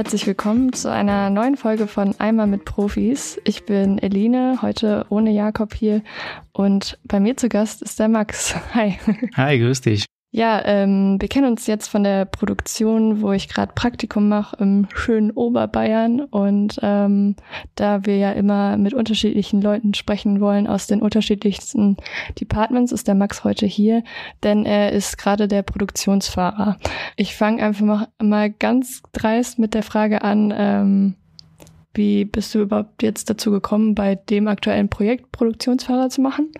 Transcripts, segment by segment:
herzlich willkommen zu einer neuen Folge von Einmal mit Profis. Ich bin Eline, heute ohne Jakob hier und bei mir zu Gast ist der Max. Hi. Hi, grüß dich. Ja, ähm, wir kennen uns jetzt von der Produktion, wo ich gerade Praktikum mache im schönen Oberbayern. Und ähm, da wir ja immer mit unterschiedlichen Leuten sprechen wollen aus den unterschiedlichsten Departments, ist der Max heute hier, denn er ist gerade der Produktionsfahrer. Ich fange einfach mal, ganz dreist mit der Frage an, ähm, wie bist du überhaupt jetzt dazu gekommen, bei dem aktuellen Projekt Produktionsfahrer zu machen?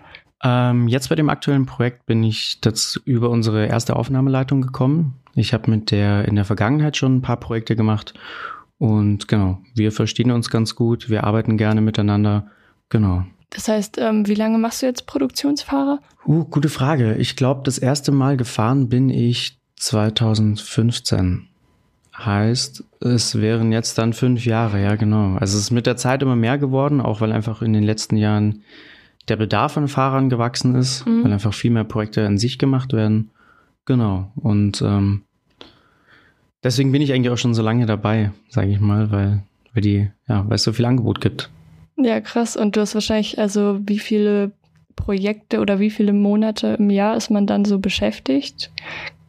Ähm, jetzt bei dem aktuellen Projekt bin ich dazu über unsere erste Aufnahmeleitung gekommen. Ich habe mit der in der Vergangenheit schon ein paar Projekte gemacht und genau, wir verstehen uns ganz gut, wir arbeiten gerne miteinander. Genau. Das heißt, ähm, wie lange machst du jetzt Produktionsfahrer? Uh, gute Frage. Ich glaube, das erste Mal gefahren bin ich 2015. Heißt, es wären jetzt dann fünf Jahre, ja genau. Also es ist mit der Zeit immer mehr geworden, auch weil einfach in den letzten Jahren der Bedarf an Fahrern gewachsen ist, mhm. weil einfach viel mehr Projekte an sich gemacht werden. Genau. Und ähm, deswegen bin ich eigentlich auch schon so lange dabei, sage ich mal, weil, weil die, ja, weil es so viel Angebot gibt. Ja, krass. Und du hast wahrscheinlich, also wie viele Projekte oder wie viele Monate im Jahr ist man dann so beschäftigt?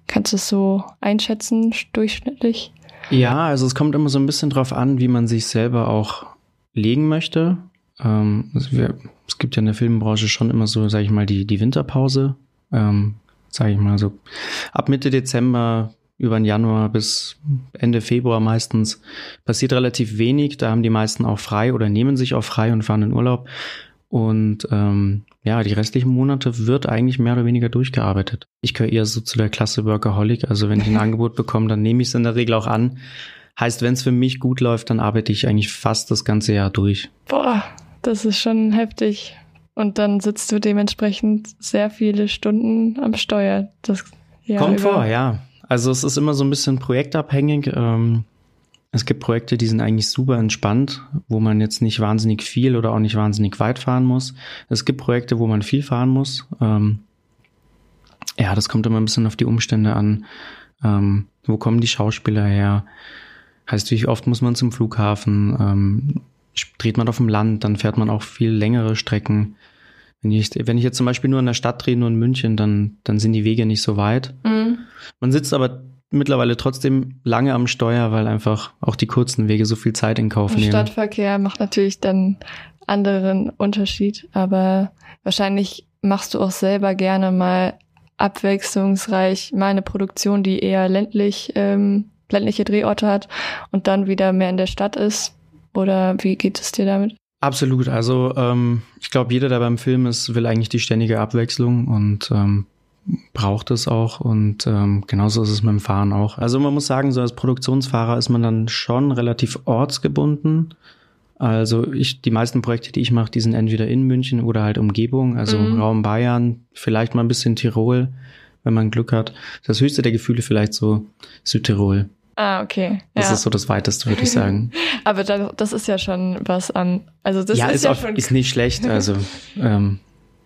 Kannst du es so einschätzen, durchschnittlich? Ja, also es kommt immer so ein bisschen drauf an, wie man sich selber auch legen möchte. Ähm, also wir, es gibt ja in der Filmbranche schon immer so, sage ich mal, die, die Winterpause. Ähm, sage ich mal so ab Mitte Dezember über den Januar bis Ende Februar meistens passiert relativ wenig. Da haben die meisten auch frei oder nehmen sich auch frei und fahren in Urlaub. Und ähm, ja, die restlichen Monate wird eigentlich mehr oder weniger durchgearbeitet. Ich gehöre eher so zu der Klasse Workaholic. Also wenn ich ein Angebot bekomme, dann nehme ich es in der Regel auch an. Heißt, wenn es für mich gut läuft, dann arbeite ich eigentlich fast das ganze Jahr durch. Boah, das ist schon heftig. Und dann sitzt du dementsprechend sehr viele Stunden am Steuer. Das Jahr Kommt über. vor, ja. Also es ist immer so ein bisschen projektabhängig. Ähm, es gibt Projekte, die sind eigentlich super entspannt, wo man jetzt nicht wahnsinnig viel oder auch nicht wahnsinnig weit fahren muss. Es gibt Projekte, wo man viel fahren muss. Ähm, ja, das kommt immer ein bisschen auf die Umstände an. Ähm, wo kommen die Schauspieler her? Heißt, wie oft muss man zum Flughafen? Dreht man auf dem Land, dann fährt man auch viel längere Strecken. Wenn ich, wenn ich jetzt zum Beispiel nur in der Stadt drehe, nur in München, dann, dann sind die Wege nicht so weit. Mhm. Man sitzt aber mittlerweile trotzdem lange am Steuer, weil einfach auch die kurzen Wege so viel Zeit in Kauf nehmen. Stadtverkehr macht natürlich dann anderen Unterschied, aber wahrscheinlich machst du auch selber gerne mal abwechslungsreich mal eine Produktion, die eher ländlich, ähm, ländliche Drehorte hat und dann wieder mehr in der Stadt ist. Oder wie geht es dir damit? Absolut. Also ähm, ich glaube, jeder, der beim Film ist, will eigentlich die ständige Abwechslung und ähm, braucht es auch. Und ähm, genauso ist es mit dem Fahren auch. Also man muss sagen, so als Produktionsfahrer ist man dann schon relativ ortsgebunden. Also ich, die meisten Projekte, die ich mache, die sind entweder in München oder halt Umgebung, also mhm. Raum Bayern, vielleicht mal ein bisschen Tirol, wenn man Glück hat. Das höchste der Gefühle vielleicht so Südtirol. Ah, okay. Das ja. ist so das Weiteste, würde ich sagen. Aber das ist ja schon was an. Also das ja, ist, ist, ja auf, schon ist nicht schlecht. Also ähm,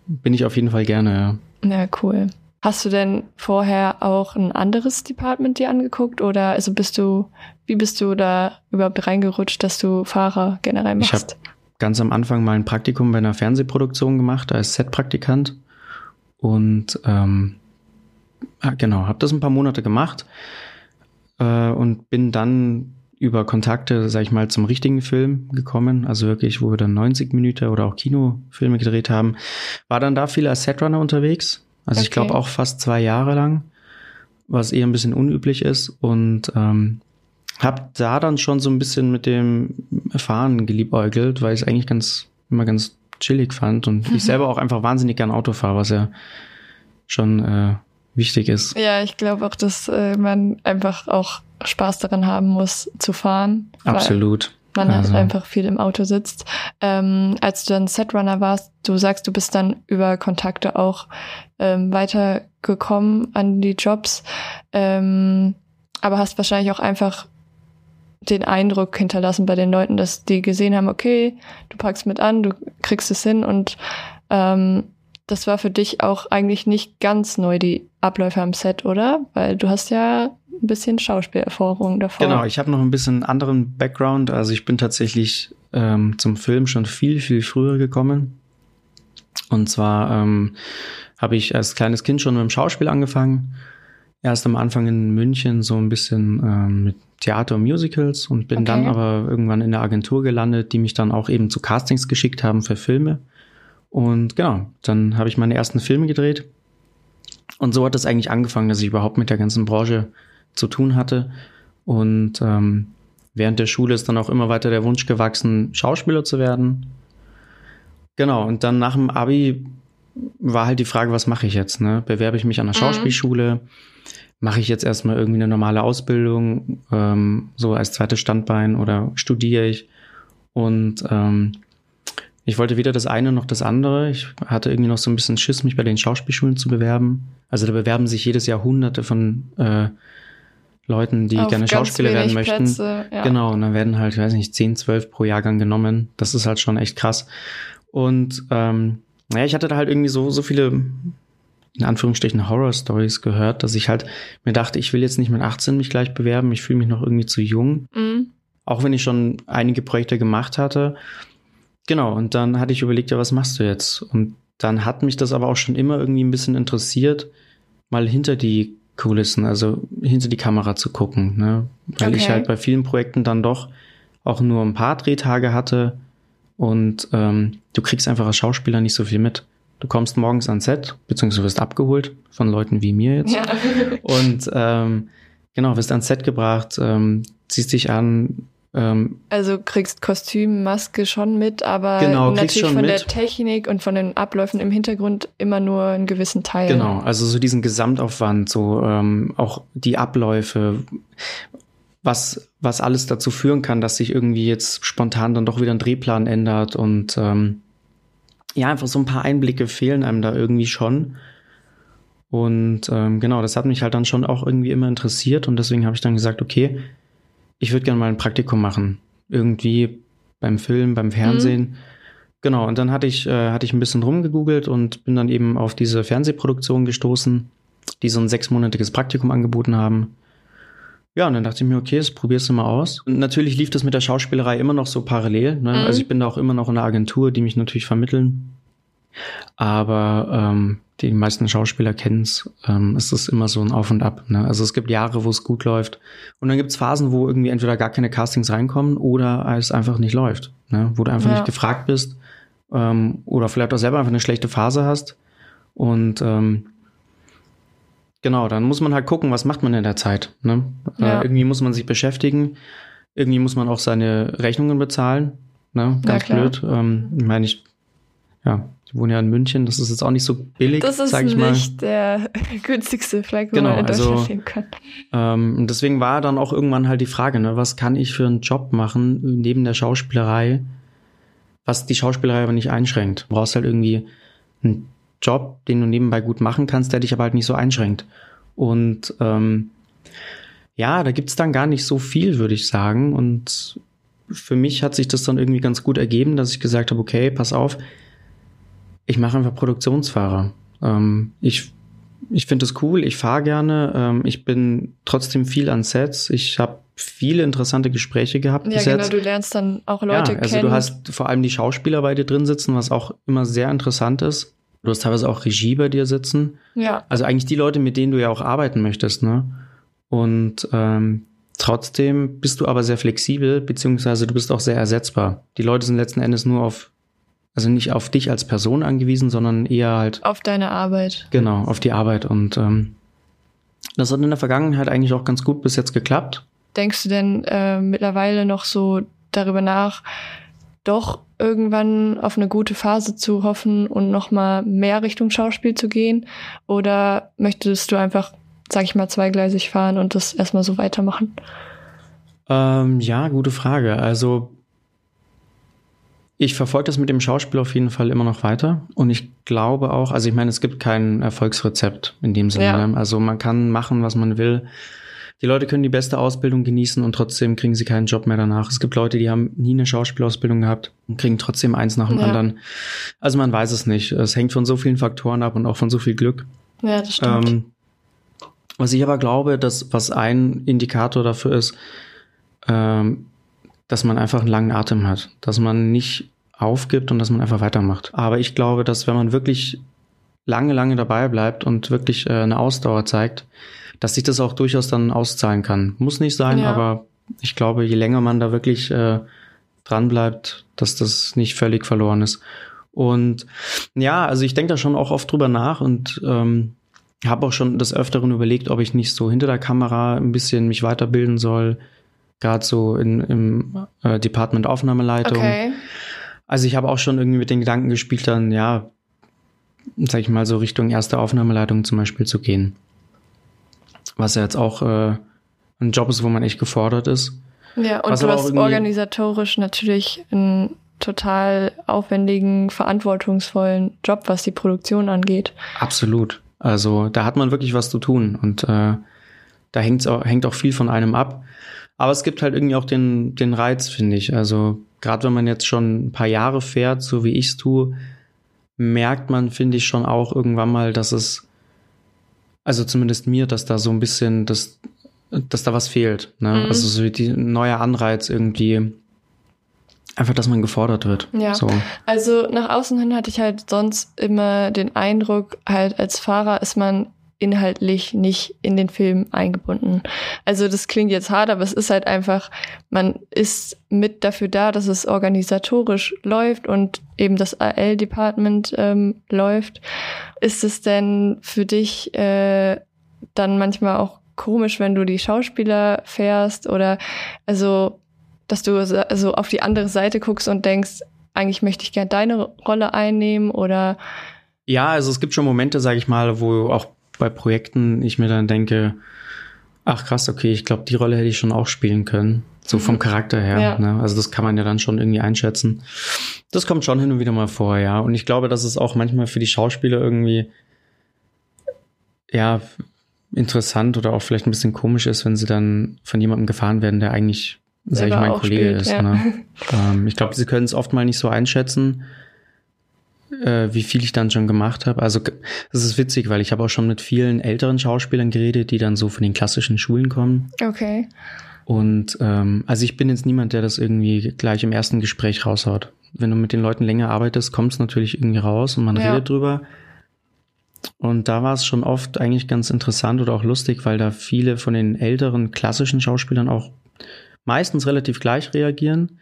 bin ich auf jeden Fall gerne. Ja. ja, cool. Hast du denn vorher auch ein anderes Department dir angeguckt oder also bist du, wie bist du da überhaupt reingerutscht, dass du Fahrer generell machst? Ich habe ganz am Anfang mal ein Praktikum bei einer Fernsehproduktion gemacht als Setpraktikant und ähm, ah, genau, habe das ein paar Monate gemacht äh, und bin dann über Kontakte, sag ich mal, zum richtigen Film gekommen, also wirklich, wo wir dann 90 Minuten oder auch Kinofilme gedreht haben, war dann da viel als Setrunner unterwegs, also okay. ich glaube auch fast zwei Jahre lang, was eher ein bisschen unüblich ist. Und ähm, hab da dann schon so ein bisschen mit dem Fahren geliebäugelt, weil ich es eigentlich ganz immer ganz chillig fand. Und mhm. ich selber auch einfach wahnsinnig gern Auto fahre, was ja schon äh, wichtig ist. Ja, ich glaube auch, dass äh, man einfach auch Spaß daran haben muss zu fahren. Absolut. Man also. halt einfach viel im Auto sitzt. Ähm, als du dann Setrunner warst, du sagst, du bist dann über Kontakte auch ähm, weitergekommen an die Jobs, ähm, aber hast wahrscheinlich auch einfach den Eindruck hinterlassen bei den Leuten, dass die gesehen haben, okay, du packst mit an, du kriegst es hin und ähm, das war für dich auch eigentlich nicht ganz neu, die Abläufe am Set, oder? Weil du hast ja ein bisschen Schauspielerfahrung davor. Genau, ich habe noch ein bisschen anderen Background. Also ich bin tatsächlich ähm, zum Film schon viel, viel früher gekommen. Und zwar ähm, habe ich als kleines Kind schon mit dem Schauspiel angefangen. Erst am Anfang in München so ein bisschen ähm, mit Theater und Musicals und bin okay. dann aber irgendwann in der Agentur gelandet, die mich dann auch eben zu Castings geschickt haben für Filme. Und genau, dann habe ich meine ersten Filme gedreht. Und so hat es eigentlich angefangen, dass ich überhaupt mit der ganzen Branche zu tun hatte. Und ähm, während der Schule ist dann auch immer weiter der Wunsch gewachsen, Schauspieler zu werden. Genau, und dann nach dem Abi war halt die Frage, was mache ich jetzt? Ne? Bewerbe ich mich an der mhm. Schauspielschule? Mache ich jetzt erstmal irgendwie eine normale Ausbildung, ähm, so als zweites Standbein oder studiere ich? Und ähm, ich wollte weder das eine noch das andere. Ich hatte irgendwie noch so ein bisschen Schiss, mich bei den Schauspielschulen zu bewerben. Also da bewerben sich jedes Jahr Hunderte von äh, Leuten, die Auf gerne Schauspieler werden möchten. Plätze, ja. Genau, und dann werden halt, ich weiß nicht, 10, 12 pro Jahrgang genommen. Das ist halt schon echt krass. Und ähm, naja, ich hatte da halt irgendwie so, so viele, in Anführungsstrichen, Horror-Stories gehört, dass ich halt mir dachte, ich will jetzt nicht mit 18 mich gleich bewerben, ich fühle mich noch irgendwie zu jung. Mhm. Auch wenn ich schon einige Projekte gemacht hatte. Genau, und dann hatte ich überlegt, ja, was machst du jetzt? Und dann hat mich das aber auch schon immer irgendwie ein bisschen interessiert, mal hinter die Kulissen, also hinter die Kamera zu gucken, ne? Weil okay. ich halt bei vielen Projekten dann doch auch nur ein paar Drehtage hatte und ähm, du kriegst einfach als Schauspieler nicht so viel mit. Du kommst morgens ans Set, beziehungsweise wirst abgeholt von Leuten wie mir jetzt. Ja. Und ähm, genau, wirst ans Set gebracht, ähm, ziehst dich an. Ähm, also kriegst Kostüm, Maske schon mit, aber genau, natürlich von mit. der Technik und von den Abläufen im Hintergrund immer nur einen gewissen Teil. Genau, also so diesen Gesamtaufwand, so ähm, auch die Abläufe was, was alles dazu führen kann, dass sich irgendwie jetzt spontan dann doch wieder ein Drehplan ändert und ähm, ja, einfach so ein paar Einblicke fehlen einem da irgendwie schon. Und ähm, genau, das hat mich halt dann schon auch irgendwie immer interessiert und deswegen habe ich dann gesagt, okay, ich würde gerne mal ein Praktikum machen. Irgendwie beim Film, beim Fernsehen. Mhm. Genau, und dann hatte ich, äh, hatte ich ein bisschen rumgegoogelt und bin dann eben auf diese Fernsehproduktion gestoßen, die so ein sechsmonatiges Praktikum angeboten haben. Ja, und dann dachte ich mir, okay, das probierst du mal aus. Und natürlich lief das mit der Schauspielerei immer noch so parallel. Ne? Mhm. Also ich bin da auch immer noch in einer Agentur, die mich natürlich vermitteln. Aber ähm, die meisten Schauspieler kennen es. Ähm, es ist immer so ein Auf und Ab. Ne? Also es gibt Jahre, wo es gut läuft. Und dann gibt es Phasen, wo irgendwie entweder gar keine Castings reinkommen oder es einfach nicht läuft. Ne? Wo du einfach ja. nicht gefragt bist. Ähm, oder vielleicht auch selber einfach eine schlechte Phase hast. Und ähm, Genau, dann muss man halt gucken, was macht man in der Zeit. Ne? Äh, ja. Äh, irgendwie muss man sich beschäftigen. Irgendwie muss man auch seine Rechnungen bezahlen. Ne? Ganz ja, blöd. Ähm, ich meine, ich, ja, ich wohne ja in München, das ist jetzt auch nicht so billig, Das ist nicht der günstigste Fleck, wo genau, man in Deutschland also, leben kann. Ähm, deswegen war dann auch irgendwann halt die Frage, ne, was kann ich für einen Job machen neben der Schauspielerei, was die Schauspielerei aber nicht einschränkt. Du brauchst halt irgendwie einen Job, den du nebenbei gut machen kannst, der dich aber halt nicht so einschränkt. Und ähm, ja, da gibt's dann gar nicht so viel, würde ich sagen. Und für mich hat sich das dann irgendwie ganz gut ergeben, dass ich gesagt habe, okay, pass auf, ich mache einfach Produktionsfahrer. Ähm, ich ich finde es cool, ich fahre gerne, ähm, ich bin trotzdem viel an Sets, ich habe viele interessante Gespräche gehabt. Ja, genau, du lernst dann auch Leute ja, also kennen. Also du hast vor allem die Schauspieler bei dir drin sitzen, was auch immer sehr interessant ist. Du hast teilweise auch Regie bei dir sitzen. Ja. Also eigentlich die Leute, mit denen du ja auch arbeiten möchtest, ne? Und ähm, trotzdem bist du aber sehr flexibel, beziehungsweise du bist auch sehr ersetzbar. Die Leute sind letzten Endes nur auf, also nicht auf dich als Person angewiesen, sondern eher halt auf deine Arbeit. Genau, auf die Arbeit. Und ähm, das hat in der Vergangenheit eigentlich auch ganz gut bis jetzt geklappt. Denkst du denn äh, mittlerweile noch so darüber nach, doch irgendwann auf eine gute Phase zu hoffen und nochmal mehr Richtung Schauspiel zu gehen? Oder möchtest du einfach, sag ich mal, zweigleisig fahren und das erstmal so weitermachen? Ähm, ja, gute Frage. Also ich verfolge das mit dem Schauspiel auf jeden Fall immer noch weiter. Und ich glaube auch, also ich meine, es gibt kein Erfolgsrezept in dem Sinne. Ja. Ne? Also man kann machen, was man will die Leute können die beste Ausbildung genießen und trotzdem kriegen sie keinen Job mehr danach. Es gibt Leute, die haben nie eine Schauspielausbildung gehabt und kriegen trotzdem eins nach dem ja. anderen. Also man weiß es nicht. Es hängt von so vielen Faktoren ab und auch von so viel Glück. Ja, das stimmt. Ähm, Was ich aber glaube, dass was ein Indikator dafür ist, ähm, dass man einfach einen langen Atem hat, dass man nicht aufgibt und dass man einfach weitermacht. Aber ich glaube, dass wenn man wirklich lange, lange dabei bleibt und wirklich äh, eine Ausdauer zeigt, dass sich das auch durchaus dann auszahlen kann. Muss nicht sein, ja. aber ich glaube, je länger man da wirklich äh, dran bleibt, dass das nicht völlig verloren ist. Und ja, also ich denke da schon auch oft drüber nach und ähm, habe auch schon des Öfteren überlegt, ob ich nicht so hinter der Kamera ein bisschen mich weiterbilden soll, gerade so in, im äh, Department Aufnahmeleitung. Okay. Also ich habe auch schon irgendwie mit den Gedanken gespielt, dann ja, sag ich mal, so Richtung erste Aufnahmeleitung zum Beispiel zu gehen. Was ja jetzt auch äh, ein Job ist, wo man echt gefordert ist. Ja, und Was du hast organisatorisch natürlich einen total aufwendigen, verantwortungsvollen Job, was die Produktion angeht. Absolut. Also da hat man wirklich was zu tun und äh, da hängt's auch, hängt auch viel von einem ab. Aber es gibt halt irgendwie auch den, den Reiz, finde ich. Also gerade wenn man jetzt schon ein paar Jahre fährt, so wie ich es tue, merkt man, finde ich, schon auch irgendwann mal, dass es, also zumindest mir, dass da so ein bisschen, dass, dass da was fehlt. Ne? Mhm. Also so die neue Anreiz irgendwie, einfach, dass man gefordert wird. Ja. So. Also nach außen hin hatte ich halt sonst immer den Eindruck, halt als Fahrer ist man inhaltlich nicht in den Film eingebunden. Also das klingt jetzt hart, aber es ist halt einfach, man ist mit dafür da, dass es organisatorisch läuft und eben das AL-Department ähm, läuft. Ist es denn für dich äh, dann manchmal auch komisch, wenn du die Schauspieler fährst oder also, dass du also auf die andere Seite guckst und denkst, eigentlich möchte ich gerne deine Rolle einnehmen oder ja, also es gibt schon Momente, sage ich mal, wo auch bei Projekten ich mir dann denke, ach krass, okay, ich glaube, die Rolle hätte ich schon auch spielen können. So vom mhm. Charakter her. Ja. Ne? Also das kann man ja dann schon irgendwie einschätzen. Das kommt schon hin und wieder mal vor, ja. Und ich glaube, dass es auch manchmal für die Schauspieler irgendwie, ja, interessant oder auch vielleicht ein bisschen komisch ist, wenn sie dann von jemandem gefahren werden, der eigentlich, sag ich mal, ein Kollege spielt, ist. Ja. Ne? Ähm, ich glaube, sie können es oft mal nicht so einschätzen äh, wie viel ich dann schon gemacht habe. Also das ist witzig, weil ich habe auch schon mit vielen älteren Schauspielern geredet, die dann so von den klassischen Schulen kommen. Okay. Und ähm, also ich bin jetzt niemand, der das irgendwie gleich im ersten Gespräch raushaut. Wenn du mit den Leuten länger arbeitest, kommt es natürlich irgendwie raus und man ja. redet drüber. Und da war es schon oft eigentlich ganz interessant oder auch lustig, weil da viele von den älteren klassischen Schauspielern auch meistens relativ gleich reagieren.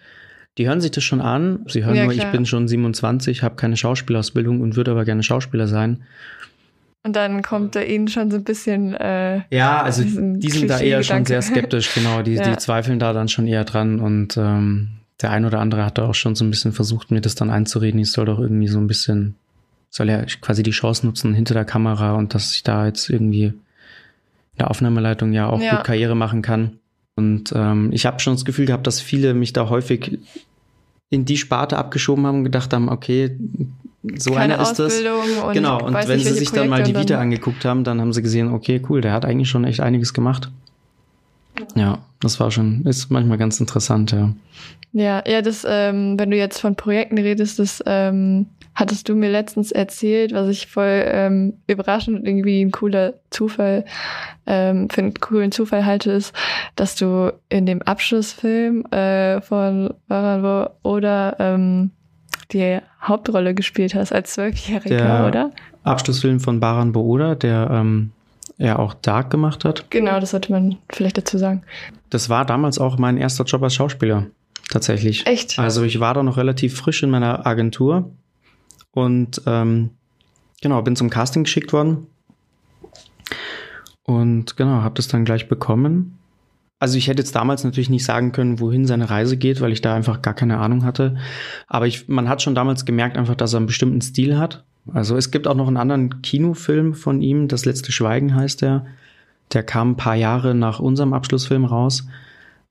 Die hören sich das schon an. Sie hören ja, nur, klar. ich bin schon 27, habe keine Schauspielausbildung und würde aber gerne Schauspieler sein. Und dann kommt da ihnen schon so ein bisschen. Äh, ja, also die sind da eher schon sehr skeptisch, genau. Die, ja. die zweifeln da dann schon eher dran. Und ähm, der ein oder andere hat da auch schon so ein bisschen versucht, mir das dann einzureden. Ich soll doch irgendwie so ein bisschen, soll ja quasi die Chance nutzen hinter der Kamera und dass ich da jetzt irgendwie in der Aufnahmeleitung ja auch ja. gut Karriere machen kann. Und ähm, ich habe schon das Gefühl gehabt, dass viele mich da häufig in die Sparte abgeschoben haben und gedacht haben, okay, so Keine einer ist das. Und genau, und wenn sie sich dann mal die Vita angeguckt haben, dann haben sie gesehen, okay, cool, der hat eigentlich schon echt einiges gemacht. Ja, das war schon, ist manchmal ganz interessant, ja. Ja, ja, das, ähm, wenn du jetzt von Projekten redest, das ähm, hattest du mir letztens erzählt, was ich voll ähm, überraschend und irgendwie ein cooler Zufall, ähm, für einen coolen Zufall halte, ist, dass du in dem Abschlussfilm äh, von Baran oder ähm, die Hauptrolle gespielt hast als Zwölfjähriger, oder? Abschlussfilm von Baran Booda, der ähm, ja auch Dark gemacht hat. Genau, das sollte man vielleicht dazu sagen. Das war damals auch mein erster Job als Schauspieler, tatsächlich. Echt? Also ich war da noch relativ frisch in meiner Agentur und ähm, genau, bin zum Casting geschickt worden. Und genau, habe das dann gleich bekommen. Also ich hätte jetzt damals natürlich nicht sagen können, wohin seine Reise geht, weil ich da einfach gar keine Ahnung hatte. Aber ich, man hat schon damals gemerkt einfach, dass er einen bestimmten Stil hat. Also es gibt auch noch einen anderen Kinofilm von ihm, Das letzte Schweigen heißt der. Der kam ein paar Jahre nach unserem Abschlussfilm raus.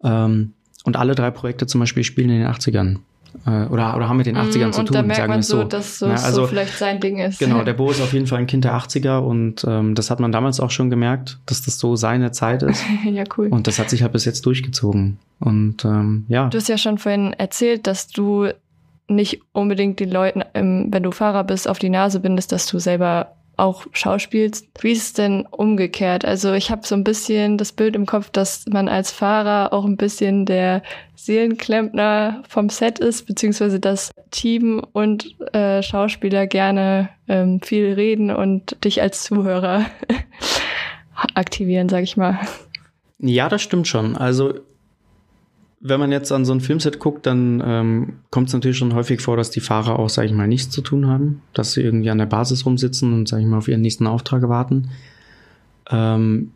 Ähm, und alle drei Projekte zum Beispiel spielen in den 80ern. Äh, oder, oder haben mit den 80ern mm, zu tun, sagen wir so. Dass so, ja, also, so vielleicht sein Ding ist. Genau, der Bo ist auf jeden Fall ein Kind der 80er und ähm, das hat man damals auch schon gemerkt, dass das so seine Zeit ist. ja, cool. Und das hat sich halt bis jetzt durchgezogen. Und ähm, ja. Du hast ja schon vorhin erzählt, dass du nicht unbedingt den Leuten, ähm, wenn du Fahrer bist, auf die Nase bindest, dass du selber auch schauspielst. Wie ist es denn umgekehrt? Also ich habe so ein bisschen das Bild im Kopf, dass man als Fahrer auch ein bisschen der Seelenklempner vom Set ist, beziehungsweise das Team und äh, Schauspieler gerne ähm, viel reden und dich als Zuhörer aktivieren, sag ich mal. Ja, das stimmt schon. Also wenn man jetzt an so ein Filmset guckt, dann ähm, kommt es natürlich schon häufig vor, dass die Fahrer auch, sage ich mal, nichts zu tun haben, dass sie irgendwie an der Basis rumsitzen und, sage ich mal, auf ihren nächsten Auftrag warten. Ähm,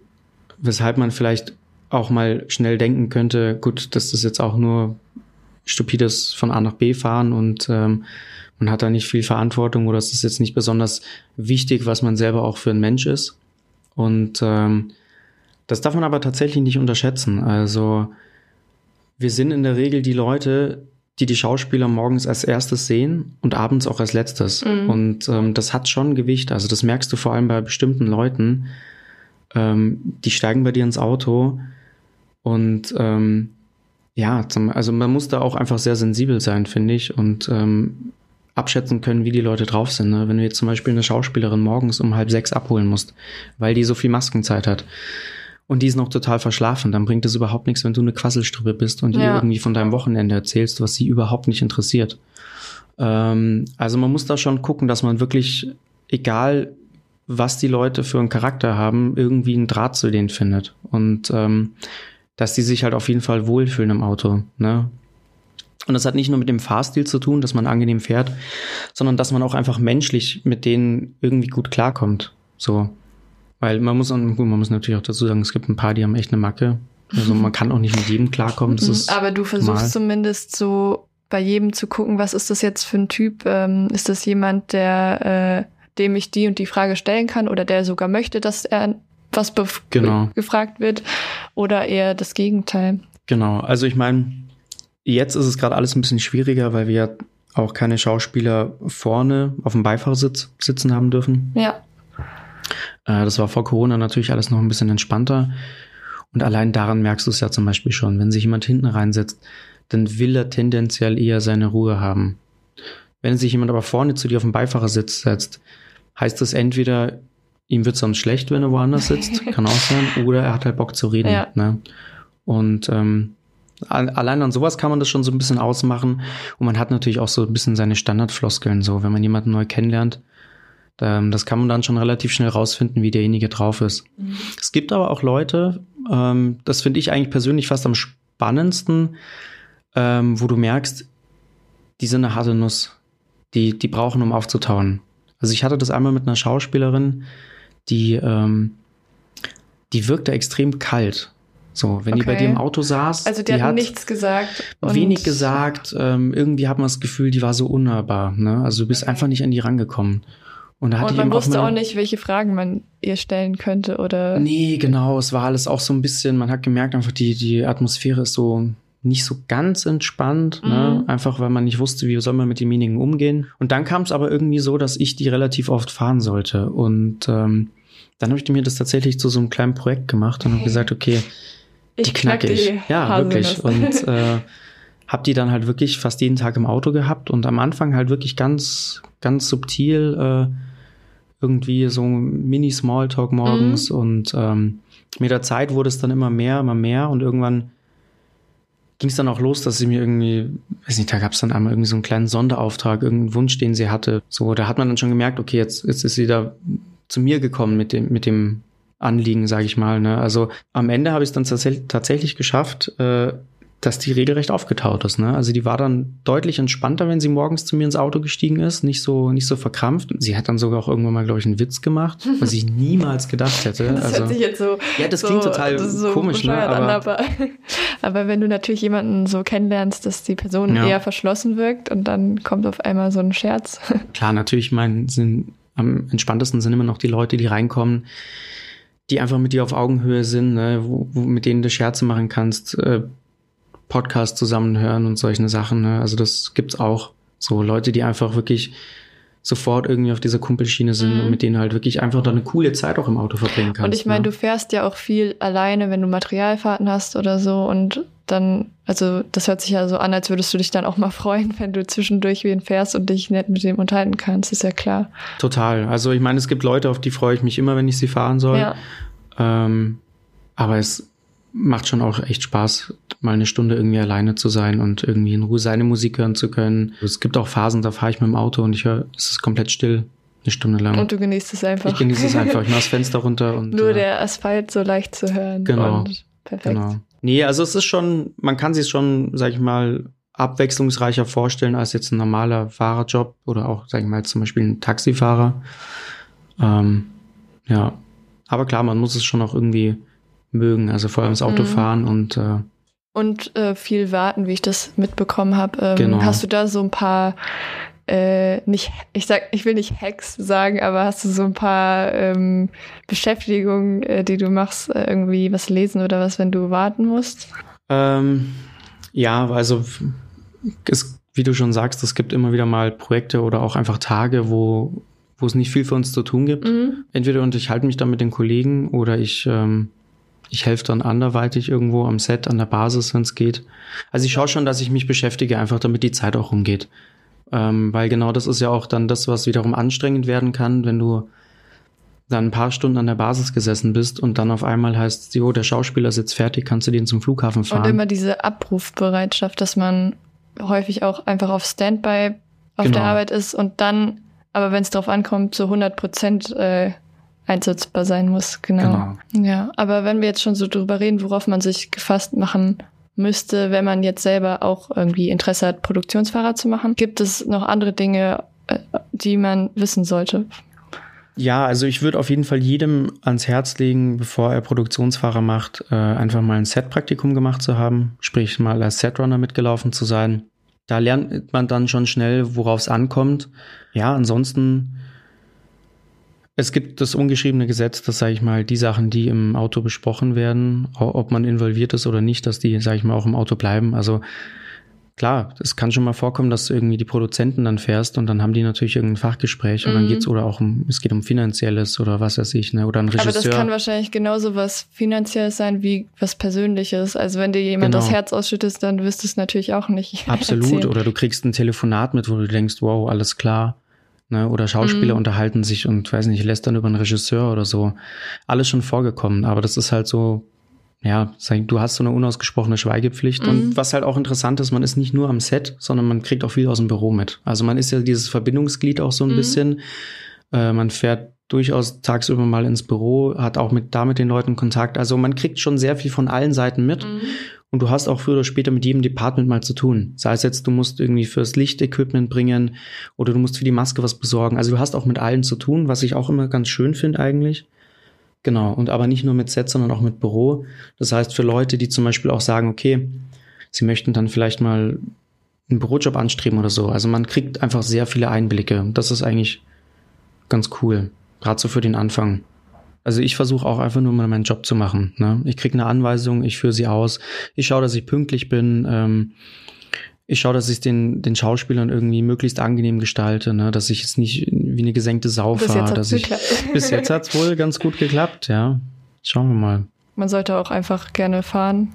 weshalb man vielleicht auch mal schnell denken könnte, gut, das jetzt auch nur stupides von A nach B fahren und ähm, man hat da nicht viel Verantwortung oder es ist jetzt nicht besonders wichtig, was man selber auch für ein Mensch ist. Und ähm, das darf man aber tatsächlich nicht unterschätzen. Also wir sind in der Regel die Leute, die die Schauspieler morgens als erstes sehen und abends auch als letztes. Mhm. Und ähm, das hat schon Gewicht. Also das merkst du vor allem bei bestimmten Leuten. Ähm, die steigen bei dir ins Auto und ähm, ja, zum, also man muss da auch einfach sehr sensibel sein, finde ich, und ähm, abschätzen können, wie die Leute drauf sind. Ne? Wenn du jetzt zum Beispiel eine Schauspielerin morgens um halb sechs abholen musst, weil die so viel Maskenzeit hat und die ist noch total verschlafen, dann bringt es überhaupt nichts, wenn du eine Quasselstrippe bist und ja. ihr irgendwie von deinem Wochenende erzählst, was sie überhaupt nicht interessiert. Ähm, also man muss da schon gucken, dass man wirklich, egal was die Leute für einen Charakter haben, irgendwie einen Draht zu denen findet. Und ähm, dass die sich halt auf jeden Fall wohlfühlen im Auto. Ne? Und das hat nicht nur mit dem Fahrstil zu tun, dass man angenehm fährt, sondern dass man auch einfach menschlich mit denen irgendwie gut klarkommt. So. Weil man muss, man muss natürlich auch dazu sagen, es gibt ein paar, die haben echt eine Macke. Also man kann auch nicht mit jedem klarkommen. Das mhm. ist Aber du versuchst mal. zumindest so bei jedem zu gucken, was ist das jetzt für ein Typ? Ähm, ist das jemand, der, äh, dem ich die und die Frage stellen kann oder der sogar möchte, dass er was genau. gefragt wird oder eher das Gegenteil? Genau. Also ich meine, jetzt ist es gerade alles ein bisschen schwieriger, weil wir auch keine Schauspieler vorne auf dem Beifahrersitz sitzen haben dürfen. Ja. Äh, das war vor Corona natürlich alles noch ein bisschen entspannter. Und allein daran merkst du es ja zum Beispiel schon. Wenn sich jemand hinten reinsetzt, dann will er tendenziell eher seine Ruhe haben. Wenn sich jemand aber vorne zu dir auf den Beifahrersitz setzt, heißt das entweder, ihm wird sonst schlecht, wenn er woanders sitzt, kann auch sein, oder er hat halt Bock zu reden. Ja. Ne? Und ähm, allein an sowas kann man das schon so ein bisschen ausmachen. Und man hat natürlich auch so ein bisschen seine Standardfloskeln. So, wenn man jemanden neu kennenlernt, das kann man dann schon relativ schnell rausfinden, wie derjenige drauf ist. Mhm. Es gibt aber auch Leute, ähm, das finde ich eigentlich persönlich fast am spannendsten, ähm, wo du merkst, die sind eine harte Nuss. Die, die brauchen, um aufzutauen. Also ich hatte das einmal mit einer Schauspielerin, die, ähm, die wirkte extrem kalt. So, wenn okay. die bei dir im Auto saß. Also die, die hat nichts gesagt. Wenig gesagt. Ähm, irgendwie hat man das Gefühl, die war so unnahbar. Ne? Also du bist okay. einfach nicht an die rangekommen. Und, da hatte und man wusste auch nicht, welche Fragen man ihr stellen könnte, oder? Nee, genau. Es war alles auch so ein bisschen, man hat gemerkt, einfach die, die Atmosphäre ist so nicht so ganz entspannt, ne? mhm. ne? einfach weil man nicht wusste, wie soll man mit demjenigen umgehen. Und dann kam es aber irgendwie so, dass ich die relativ oft fahren sollte. Und ähm, dann habe ich mir das tatsächlich zu so einem kleinen Projekt gemacht und habe gesagt, okay, die ich knacke ich. Die ja, Haselnuss. wirklich. Und äh, habe die dann halt wirklich fast jeden Tag im Auto gehabt und am Anfang halt wirklich ganz, ganz subtil äh, irgendwie so Mini-Smalltalk morgens mhm. und ähm, mit der Zeit wurde es dann immer mehr, immer mehr und irgendwann ging es dann auch los, dass sie mir irgendwie, weiß nicht, da gab es dann einmal irgendwie so einen kleinen Sonderauftrag, irgendeinen Wunsch, den sie hatte. So, da hat man dann schon gemerkt, okay, jetzt, jetzt ist sie da zu mir gekommen mit dem, mit dem Anliegen, sage ich mal. Ne? Also am Ende habe ich es dann tatsächlich geschafft, äh, dass die regelrecht aufgetaut ist. Ne? Also die war dann deutlich entspannter, wenn sie morgens zu mir ins Auto gestiegen ist, nicht so nicht so verkrampft. Sie hat dann sogar auch irgendwann mal, glaube ich, einen Witz gemacht, was ich niemals gedacht hätte. Das also, hört sich jetzt so ja, das so, klingt total so komisch, ne? Aber, an, aber, aber, wenn du natürlich jemanden so kennenlernst, dass die Person ja. eher verschlossen wirkt und dann kommt auf einmal so ein Scherz. Klar, natürlich, mein sind am entspanntesten sind immer noch die Leute, die reinkommen, die einfach mit dir auf Augenhöhe sind, ne? wo, wo mit denen du Scherze machen kannst. Äh, Podcast zusammenhören und solche Sachen. Ne? Also das gibt's auch. So Leute, die einfach wirklich sofort irgendwie auf dieser Kumpelschiene sind mhm. und mit denen halt wirklich einfach dann eine coole Zeit auch im Auto verbringen kannst. Und ich meine, ne? du fährst ja auch viel alleine, wenn du Materialfahrten hast oder so und dann, also das hört sich ja so an, als würdest du dich dann auch mal freuen, wenn du zwischendurch wen fährst und dich nett mit dem unterhalten kannst, ist ja klar. Total. Also ich meine, es gibt Leute, auf die freue ich mich immer, wenn ich sie fahren soll. Ja. Ähm, aber es macht schon auch echt Spaß, mal eine Stunde irgendwie alleine zu sein und irgendwie in Ruhe seine Musik hören zu können. Es gibt auch Phasen, da fahre ich mit dem Auto und ich höre, es ist komplett still. Eine Stunde lang. Und du genießt es einfach. Ich genieße es einfach. Ich mache das Fenster runter und. Nur äh, der Asphalt so leicht zu hören. Genau. perfekt. Genau. Nee, also es ist schon, man kann sich schon, sag ich mal, abwechslungsreicher vorstellen als jetzt ein normaler Fahrerjob oder auch, sag ich mal, zum Beispiel ein Taxifahrer. Ähm, ja. Aber klar, man muss es schon auch irgendwie mögen, also vor allem das Autofahren mhm. und äh, und äh, viel warten, wie ich das mitbekommen habe. Ähm, genau. Hast du da so ein paar äh, nicht, ich sag, ich will nicht Hacks sagen, aber hast du so ein paar ähm, Beschäftigungen, äh, die du machst, äh, irgendwie was lesen oder was, wenn du warten musst? Ähm, ja, also es, wie du schon sagst, es gibt immer wieder mal Projekte oder auch einfach Tage, wo wo es nicht viel für uns zu tun gibt. Mhm. Entweder und ich halte mich dann mit den Kollegen oder ich ähm, ich helfe dann anderweitig irgendwo am Set, an der Basis, wenn es geht. Also ich schaue schon, dass ich mich beschäftige, einfach damit die Zeit auch rumgeht. Ähm, weil genau das ist ja auch dann das, was wiederum anstrengend werden kann, wenn du dann ein paar Stunden an der Basis gesessen bist und dann auf einmal heißt, jo, der Schauspieler ist jetzt fertig, kannst du den zum Flughafen fahren. Und immer diese Abrufbereitschaft, dass man häufig auch einfach auf Standby auf genau. der Arbeit ist und dann, aber wenn es darauf ankommt, zu 100 Prozent äh, einsetzbar sein muss. Genau. genau. Ja, aber wenn wir jetzt schon so drüber reden, worauf man sich gefasst machen müsste, wenn man jetzt selber auch irgendwie Interesse hat, Produktionsfahrer zu machen? Gibt es noch andere Dinge, äh, die man wissen sollte? Ja, also ich würde auf jeden Fall jedem ans Herz legen, bevor er Produktionsfahrer macht, äh, einfach mal ein Set-Praktikum gemacht zu haben, sprich mal als Setrunner mitgelaufen zu sein. Da lernt man dann schon schnell, worauf es ankommt. Ja, ansonsten es gibt das ungeschriebene Gesetz, dass, sage ich mal, die Sachen, die im Auto besprochen werden, ob man involviert ist oder nicht, dass die, sage ich mal, auch im Auto bleiben. Also klar, es kann schon mal vorkommen, dass irgendwie die Produzenten dann fährst und dann haben die natürlich irgendein Fachgespräch und mhm. dann geht's oder auch um, es geht um Finanzielles oder was weiß ich, ne? Oder ein Regisseur. Aber das kann wahrscheinlich genauso was Finanzielles sein wie was Persönliches. Also wenn dir jemand genau. das Herz ausschüttet, dann wirst du es natürlich auch nicht. Absolut. Erzählen. Oder du kriegst ein Telefonat mit, wo du denkst, wow, alles klar. Ne? Oder Schauspieler mhm. unterhalten sich und weiß nicht, lässt dann über einen Regisseur oder so. Alles schon vorgekommen, aber das ist halt so, ja, du hast so eine unausgesprochene Schweigepflicht. Mhm. Und was halt auch interessant ist, man ist nicht nur am Set, sondern man kriegt auch viel aus dem Büro mit. Also man ist ja dieses Verbindungsglied auch so ein mhm. bisschen. Äh, man fährt durchaus tagsüber mal ins Büro, hat auch mit da mit den Leuten Kontakt. Also man kriegt schon sehr viel von allen Seiten mit. Mhm. Und du hast auch früher oder später mit jedem Department mal zu tun. Sei es jetzt, du musst irgendwie fürs Lichtequipment bringen oder du musst für die Maske was besorgen. Also du hast auch mit allen zu tun, was ich auch immer ganz schön finde eigentlich. Genau. Und aber nicht nur mit Set, sondern auch mit Büro. Das heißt, für Leute, die zum Beispiel auch sagen, okay, sie möchten dann vielleicht mal einen Bürojob anstreben oder so. Also man kriegt einfach sehr viele Einblicke. Das ist eigentlich ganz cool. Gerade so für den Anfang. Also ich versuche auch einfach nur mal meinen Job zu machen. Ne? Ich kriege eine Anweisung, ich führe sie aus, ich schaue, dass ich pünktlich bin, ähm, ich schaue, dass ich den, den Schauspielern irgendwie möglichst angenehm gestalte, ne? dass ich jetzt nicht wie eine gesenkte Sau fahre. Bis jetzt Bis jetzt hat's wohl ganz gut geklappt, ja. Schauen wir mal. Man sollte auch einfach gerne fahren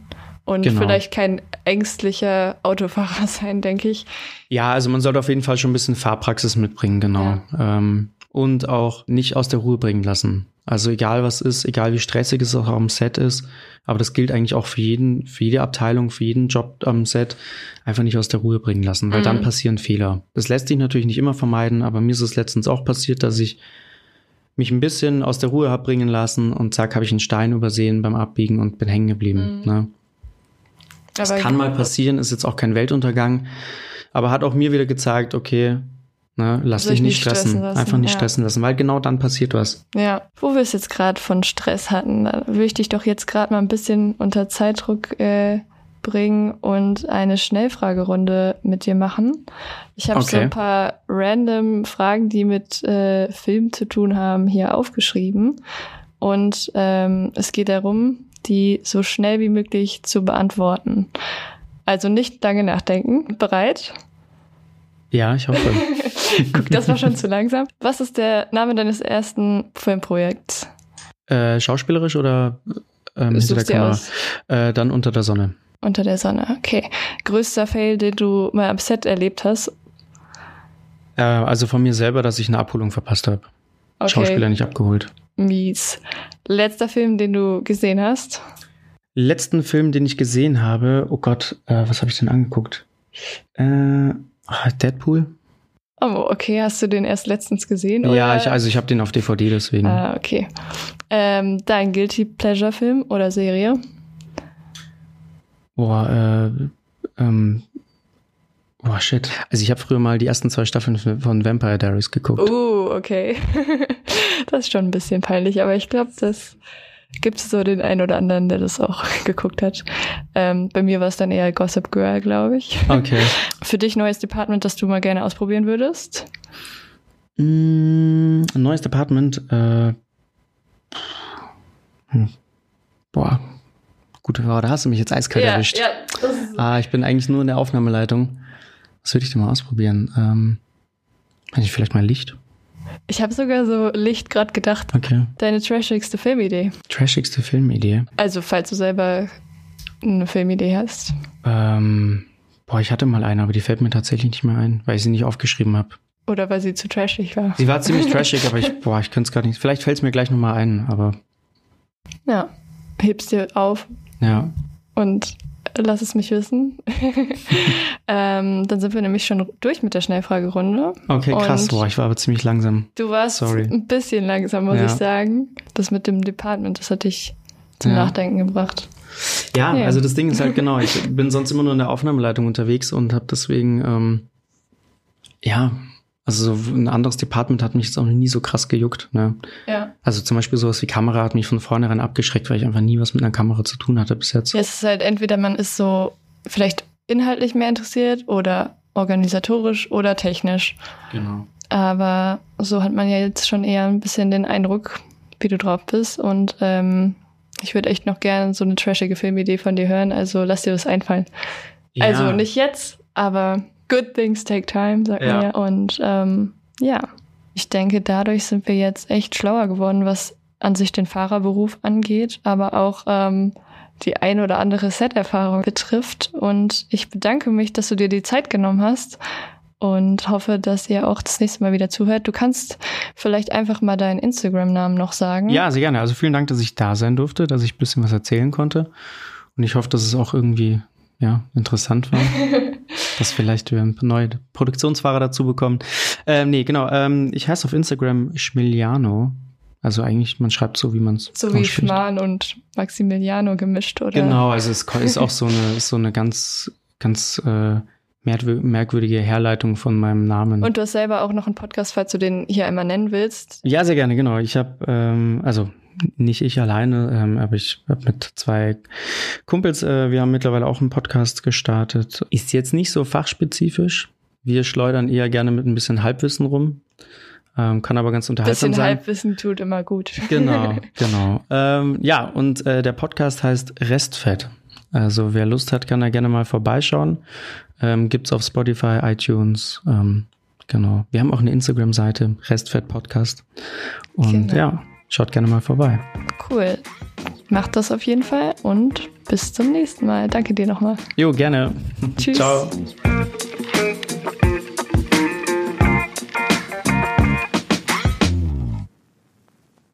und genau. vielleicht kein ängstlicher Autofahrer sein, denke ich. Ja, also man sollte auf jeden Fall schon ein bisschen Fahrpraxis mitbringen, genau. Ja. Ähm, und auch nicht aus der Ruhe bringen lassen. Also egal was ist, egal wie stressig es auch am Set ist, aber das gilt eigentlich auch für jeden, für jede Abteilung, für jeden Job am Set, einfach nicht aus der Ruhe bringen lassen, weil mhm. dann passieren Fehler. Das lässt sich natürlich nicht immer vermeiden, aber mir ist es letztens auch passiert, dass ich mich ein bisschen aus der Ruhe habe bringen lassen und zack, habe ich einen Stein übersehen beim Abbiegen und bin hängen geblieben. Mhm. Ne? Das kann mal passieren, ist jetzt auch kein Weltuntergang, aber hat auch mir wieder gezeigt, okay, Ne, lass dich nicht stressen. stressen Einfach nicht ja. stressen lassen, weil genau dann passiert was. Ja, wo wir es jetzt gerade von Stress hatten, da will ich dich doch jetzt gerade mal ein bisschen unter Zeitdruck äh, bringen und eine Schnellfragerunde mit dir machen. Ich habe okay. so ein paar random Fragen, die mit äh, Film zu tun haben, hier aufgeschrieben. Und ähm, es geht darum, die so schnell wie möglich zu beantworten. Also nicht lange nachdenken. Bereit? Ja, ich hoffe. Guck, das war schon zu langsam. Was ist der Name deines ersten Filmprojekts? Äh, schauspielerisch oder ähm, hinter der Kamera? Äh, dann unter der Sonne. Unter der Sonne, okay. Größter Fail, den du mal am Set erlebt hast? Äh, also von mir selber, dass ich eine Abholung verpasst habe. Okay. Schauspieler nicht abgeholt. Mies. Letzter Film, den du gesehen hast? Letzten Film, den ich gesehen habe, oh Gott, äh, was habe ich denn angeguckt? Äh, Deadpool. Oh, okay. Hast du den erst letztens gesehen? Ja, ich, also ich habe den auf DVD deswegen. Ah, okay. Ähm, dein Guilty Pleasure Film oder Serie? Boah, äh, ähm, boah, shit. Also ich habe früher mal die ersten zwei Staffeln von Vampire Diaries geguckt. Oh, uh, okay. das ist schon ein bisschen peinlich, aber ich glaube, das gibt es so den einen oder anderen, der das auch geguckt hat. Ähm, bei mir war es dann eher Gossip Girl, glaube ich. Okay. Für dich neues Department, das du mal gerne ausprobieren würdest? Mm, ein neues Department. Äh, hm. Boah, gute Frage. Da hast du mich jetzt eiskalt ja, erwischt. Ja, ah, ich bin eigentlich nur in der Aufnahmeleitung. Was würde ich denn mal ausprobieren? Ähm, ich vielleicht mal Licht? Ich habe sogar so Licht gerade gedacht. Okay. Deine trashigste Filmidee. Trashigste Filmidee? Also, falls du selber eine Filmidee hast. Ähm, boah, ich hatte mal eine, aber die fällt mir tatsächlich nicht mehr ein, weil ich sie nicht aufgeschrieben habe. Oder weil sie zu trashig war. Sie war ziemlich trashig, aber ich, boah, ich könnte es gar nicht. Vielleicht fällt es mir gleich nochmal ein, aber. Ja, hebst dir auf. Ja. Und lass es mich wissen. ähm, dann sind wir nämlich schon durch mit der Schnellfragerunde. Okay, krass. Und Boah, ich war aber ziemlich langsam. Du warst Sorry. ein bisschen langsam, muss ja. ich sagen. Das mit dem Department, das hat dich zum ja. Nachdenken gebracht. Ja, ja, also das Ding ist halt genau, ich bin sonst immer nur in der Aufnahmeleitung unterwegs und habe deswegen, ähm, ja, also so ein anderes Department hat mich jetzt auch noch nie so krass gejuckt. Ne? Ja. Also zum Beispiel sowas wie Kamera hat mich von vornherein abgeschreckt, weil ich einfach nie was mit einer Kamera zu tun hatte bis jetzt. Ja, es ist halt entweder man ist so vielleicht inhaltlich mehr interessiert oder organisatorisch oder technisch. Genau. Aber so hat man ja jetzt schon eher ein bisschen den Eindruck, wie du drauf bist. Und ähm, ich würde echt noch gerne so eine trashige Filmidee von dir hören. Also lass dir das einfallen. Ja. Also nicht jetzt, aber good things take time, sagt ja. man ja. Und ähm, ja, ich denke, dadurch sind wir jetzt echt schlauer geworden, was an sich den Fahrerberuf angeht, aber auch ähm, die ein oder andere Set-Erfahrung betrifft. Und ich bedanke mich, dass du dir die Zeit genommen hast und hoffe, dass ihr auch das nächste Mal wieder zuhört. Du kannst vielleicht einfach mal deinen Instagram-Namen noch sagen. Ja, sehr gerne. Also vielen Dank, dass ich da sein durfte, dass ich ein bisschen was erzählen konnte. Und ich hoffe, dass es auch irgendwie ja, interessant war. dass vielleicht wir neue Produktionsfahrer dazu bekommen. Ähm, nee, genau. Ähm, ich heiße auf Instagram Schmiliano. Also eigentlich, man schreibt so, wie man es So wie Schmarrn und Maximiliano gemischt, oder? Genau, also es ist auch so eine, so eine ganz, ganz äh, merkwürdige Herleitung von meinem Namen. Und du hast selber auch noch einen Podcast, falls du den hier einmal nennen willst. Ja, sehr gerne, genau. Ich habe, ähm, also nicht ich alleine, ähm, aber ich habe mit zwei Kumpels, äh, wir haben mittlerweile auch einen Podcast gestartet. Ist jetzt nicht so fachspezifisch. Wir schleudern eher gerne mit ein bisschen Halbwissen rum. Ähm, kann aber ganz unterhaltsam bisschen sein. Halbwissen tut immer gut. Genau, genau. Ähm, ja, und äh, der Podcast heißt Restfett. Also wer Lust hat, kann da gerne mal vorbeischauen. Ähm, gibt's auf Spotify, iTunes. Ähm, genau. Wir haben auch eine Instagram-Seite, Restfett Podcast. Und genau. ja, Schaut gerne mal vorbei. Cool. Macht das auf jeden Fall und bis zum nächsten Mal. Danke dir nochmal. Jo, gerne. Tschüss. Ciao.